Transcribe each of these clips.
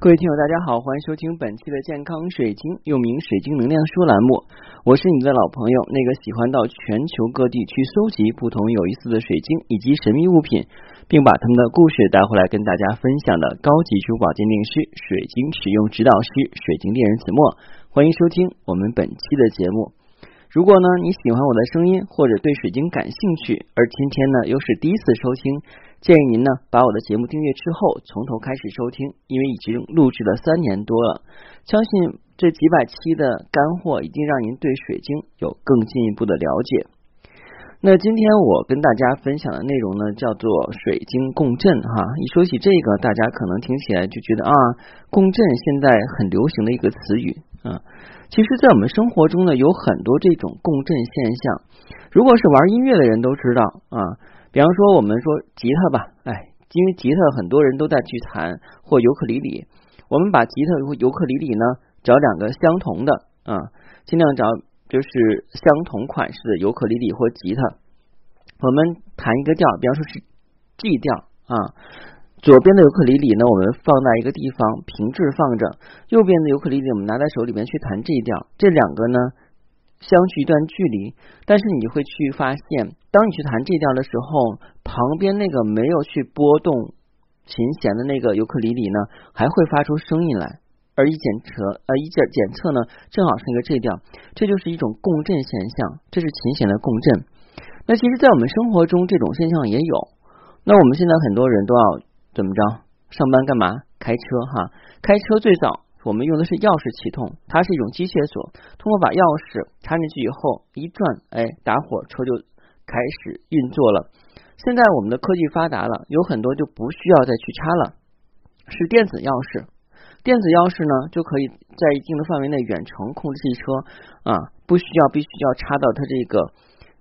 各位听友，大家好，欢迎收听本期的健康水晶，又名水晶能量说栏目。我是你的老朋友，那个喜欢到全球各地去搜集不同有意思的水晶以及神秘物品，并把他们的故事带回来跟大家分享的高级珠宝鉴定师、水晶使用指导师、水晶猎人子墨。欢迎收听我们本期的节目。如果呢你喜欢我的声音，或者对水晶感兴趣，而今天呢又是第一次收听。建议您呢把我的节目订阅之后从头开始收听，因为已经录制了三年多了，相信这几百期的干货一定让您对水晶有更进一步的了解。那今天我跟大家分享的内容呢叫做水晶共振哈，一说起这个，大家可能听起来就觉得啊，共振现在很流行的一个词语啊。其实，在我们生活中呢，有很多这种共振现象，如果是玩音乐的人都知道啊。比方说，我们说吉他吧，哎，因为吉他很多人都在去弹，或尤克里里，我们把吉他和尤克里里呢找两个相同的啊，尽量找就是相同款式的尤克里里或吉他，我们弹一个调，比方说是 G 调啊，左边的尤克里里呢，我们放在一个地方平置放着，右边的尤克里里我们拿在手里面去弹 G 调，这两个呢。相距一段距离，但是你会去发现，当你去弹这调的时候，旁边那个没有去拨动琴弦的那个尤克里里呢，还会发出声音来。而一检测，呃，一检检测呢，正好是一个 G 调，这就是一种共振现象，这是琴弦的共振。那其实，在我们生活中，这种现象也有。那我们现在很多人都要怎么着？上班干嘛？开车哈，开车最早。我们用的是钥匙启动，它是一种机械锁，通过把钥匙插进去以后一转，哎，打火车就开始运作了。现在我们的科技发达了，有很多就不需要再去插了，是电子钥匙。电子钥匙呢，就可以在一定的范围内远程控制汽车啊，不需要必须要插到它这个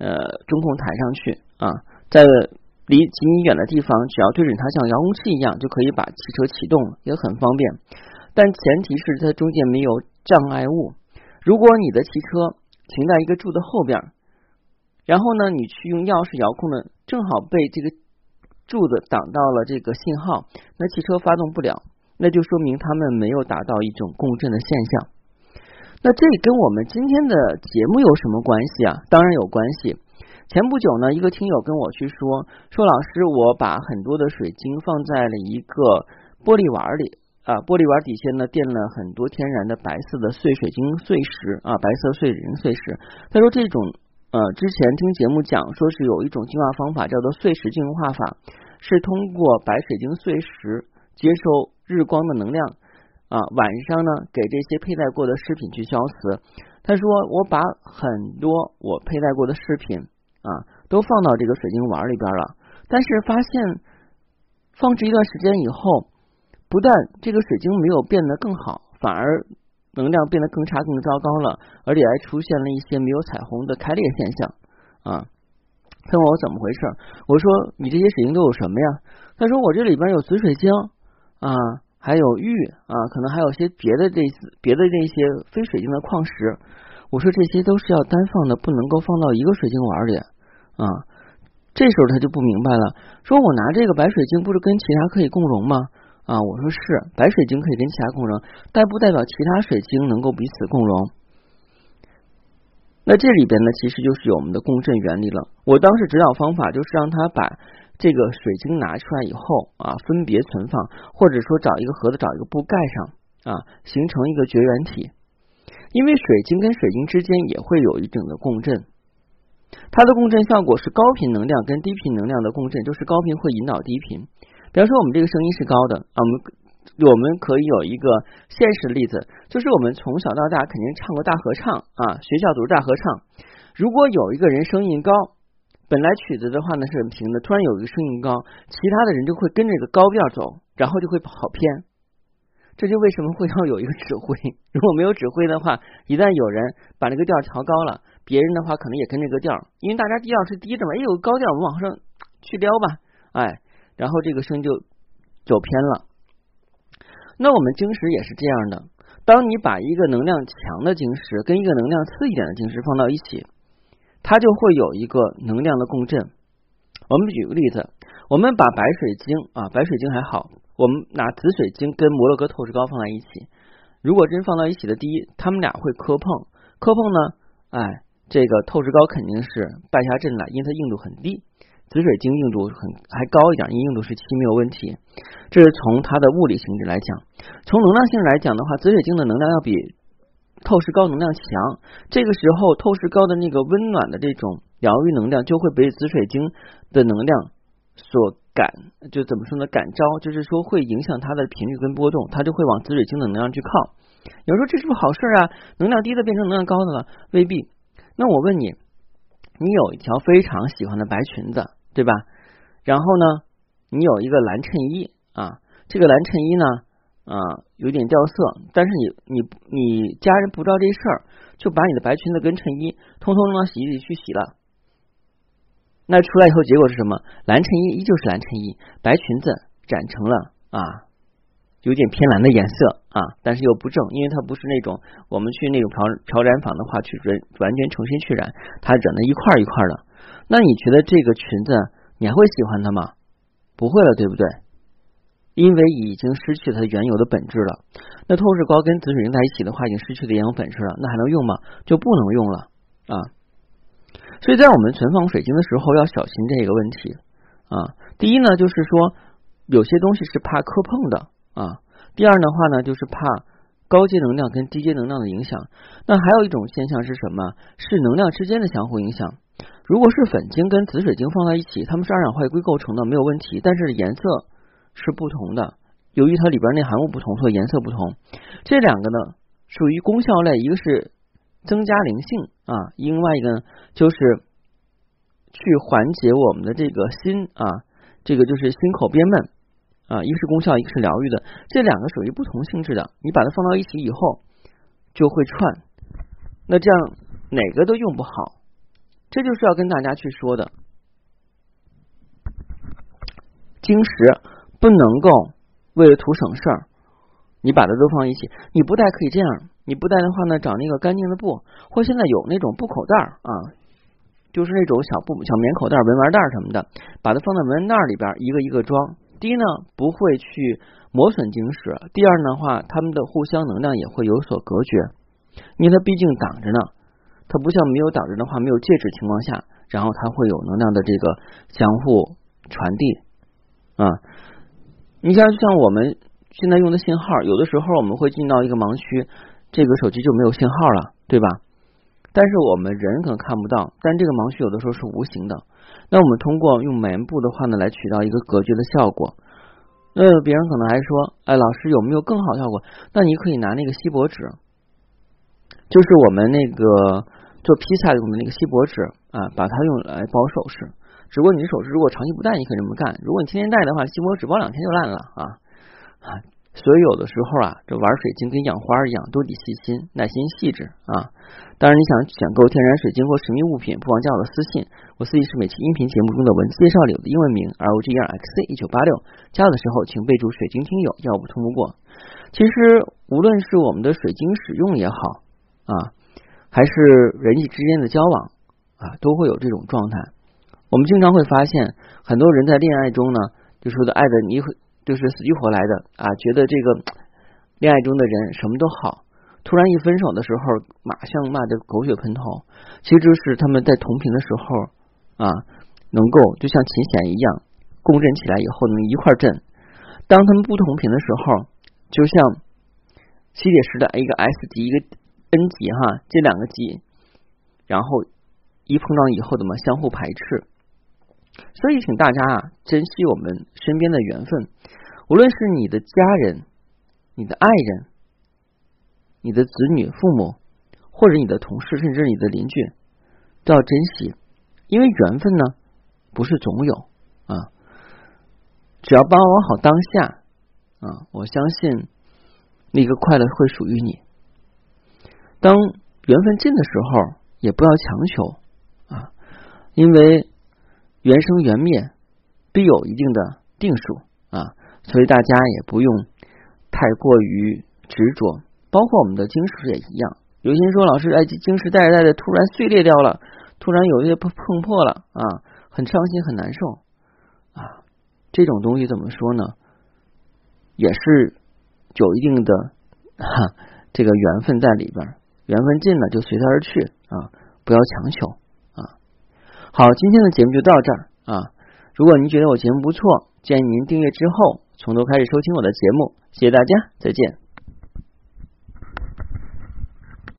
呃中控台上去啊，在离几米远的地方，只要对准它像遥控器一样，就可以把汽车启动，也很方便。但前提是它中间没有障碍物。如果你的汽车停在一个柱子后边，然后呢，你去用钥匙遥控的，正好被这个柱子挡到了这个信号，那汽车发动不了，那就说明他们没有达到一种共振的现象。那这跟我们今天的节目有什么关系啊？当然有关系。前不久呢，一个听友跟我去说，说老师，我把很多的水晶放在了一个玻璃碗里。啊，玻璃碗底下呢垫了很多天然的白色的碎水晶碎石啊，白色碎水晶碎石。他说这种呃，之前听节目讲说是有一种净化方法叫做碎石净化法，是通过白水晶碎石接受日光的能量啊，晚上呢给这些佩戴过的饰品去消磁。他说我把很多我佩戴过的饰品啊都放到这个水晶碗里边了，但是发现放置一段时间以后。不但这个水晶没有变得更好，反而能量变得更差、更糟糕了，而且还出现了一些没有彩虹的开裂现象啊！他问我怎么回事，我说你这些水晶都有什么呀？他说我这里边有紫水晶啊，还有玉啊，可能还有些别的这别的这些非水晶的矿石。我说这些都是要单放的，不能够放到一个水晶碗里啊。这时候他就不明白了，说我拿这个白水晶不是跟其他可以共融吗？啊，我说是白水晶可以跟其他共融，但不代表其他水晶能够彼此共融。那这里边呢，其实就是有我们的共振原理了。我当时指导方法就是让他把这个水晶拿出来以后啊，分别存放，或者说找一个盒子，找一个布盖上啊，形成一个绝缘体。因为水晶跟水晶之间也会有一定的共振，它的共振效果是高频能量跟低频能量的共振，就是高频会引导低频。比方说，我们这个声音是高的啊，我们我们可以有一个现实例子，就是我们从小到大肯定唱过大合唱啊，学校组织大合唱。如果有一个人声音高，本来曲子的话呢是很平的，突然有一个声音高，其他的人就会跟着这个高调走，然后就会跑偏。这就为什么会要有一个指挥。如果没有指挥的话，一旦有人把那个调调高了，别人的话可能也跟这个调，因为大家调是低的嘛，哎有高调，我们往上去撩吧，哎。然后这个声就走偏了。那我们晶石也是这样的，当你把一个能量强的晶石跟一个能量次一点的晶石放到一起，它就会有一个能量的共振。我们举个例子，我们把白水晶啊，白水晶还好，我们拿紫水晶跟摩洛哥透视膏放在一起，如果真放到一起的，第一，他们俩会磕碰，磕碰呢，哎，这个透视膏肯定是败下阵来，因为它硬度很低，紫水晶硬度很还高一点，因为硬度是七没有问题。这是从它的物理性质来讲，从能量性质来讲的话，紫水晶的能量要比透视膏能量强。这个时候，透视膏的那个温暖的这种疗愈能量就会被紫水晶的能量所。感就怎么说呢？感召就是说会影响它的频率跟波动，它就会往紫水晶的能量去靠。有人说这是不是好事啊？能量低的变成能量高的了？未必。那我问你，你有一条非常喜欢的白裙子，对吧？然后呢，你有一个蓝衬衣啊，这个蓝衬衣呢啊有点掉色，但是你你你家人不知道这事儿，就把你的白裙子跟衬衣通通扔到洗衣里去洗了。那出来以后，结果是什么？蓝衬衣依旧是蓝衬衣，白裙子染成了啊，有点偏蓝的颜色啊，但是又不正，因为它不是那种我们去那种漂漂染坊的话去完完全重新去染，它染的一块一块的。那你觉得这个裙子你还会喜欢它吗？不会了，对不对？因为已经失去它原有的本质了。那透视膏跟紫水晶在一起的话，已经失去了原有本质了，那还能用吗？就不能用了啊。所以在我们存放水晶的时候要小心这个问题啊。第一呢，就是说有些东西是怕磕碰的啊。第二的话呢，就是怕高阶能量跟低阶能量的影响。那还有一种现象是什么？是能量之间的相互影响。如果是粉晶跟紫水晶放在一起，它们是二氧化硅构成的，没有问题。但是颜色是不同的，由于它里边内含物不同，所以颜色不同。这两个呢，属于功效类，一个是。增加灵性啊，另外一个呢，就是去缓解我们的这个心啊，这个就是心口憋闷啊，一个是功效，一个是疗愈的，这两个属于不同性质的。你把它放到一起以后，就会串，那这样哪个都用不好，这就是要跟大家去说的。晶石不能够为了图省事儿，你把它都放一起，你不带可以这样。你不带的话呢，找那个干净的布，或现在有那种布口袋啊，就是那种小布、小棉口袋、文玩袋什么的，把它放在文玩袋里边，一个一个装。第一呢，不会去磨损晶石；第二的话，它们的互相能量也会有所隔绝，因为它毕竟挡着呢。它不像没有挡着的话，没有介质情况下，然后它会有能量的这个相互传递啊。你像就像我们现在用的信号，有的时候我们会进到一个盲区。这个手机就没有信号了，对吧？但是我们人可能看不到，但这个盲区有的时候是无形的。那我们通过用棉布的话呢，来起到一个隔绝的效果。那别人可能还说，哎，老师有没有更好效果？那你可以拿那个锡箔纸，就是我们那个做披萨用的那个锡箔纸啊，把它用来包首饰。只不过你首饰如果长期不戴，你可以这么干；如果你天天戴的话，锡箔纸包两天就烂了啊啊。所以有的时候啊，这玩水晶跟养花一样，都得细心、耐心、细致啊。当然，你想选购天然水晶或神秘物品，不妨加我的私信。我私信是每期音频节目中的文字介绍里的英文名 rogrxc 一九八六。加我的时候，请备注“水晶听友”，要不通不过。其实，无论是我们的水晶使用也好啊，还是人际之间的交往啊，都会有这种状态。我们经常会发现，很多人在恋爱中呢，就说的爱的你。就是死去活来的啊，觉得这个恋爱中的人什么都好，突然一分手的时候，马上骂的狗血喷头。其实就是他们在同频的时候啊，能够就像琴弦一样共振起来以后能一块震。当他们不同频的时候，就像吸铁石的一个 S 级一个 N 级哈，这两个级，然后一碰撞以后怎么相互排斥？所以，请大家啊，珍惜我们身边的缘分，无论是你的家人、你的爱人、你的子女、父母，或者你的同事，甚至你的邻居，都要珍惜，因为缘分呢，不是总有啊。只要把握好当下啊，我相信那个快乐会属于你。当缘分尽的时候，也不要强求啊，因为。缘生缘灭，必有一定的定数啊，所以大家也不用太过于执着。包括我们的晶石也一样。有些人说，老师，哎，晶石戴着戴着突然碎裂掉了，突然有一些碰碰破了啊，很伤心，很难受啊。这种东西怎么说呢？也是有一定的哈这个缘分在里边，缘分尽了就随他而去啊，不要强求啊。好，今天的节目就到这儿啊。如果您觉得我节目不错，建议您订阅之后从头开始收听我的节目。谢谢大家，再见。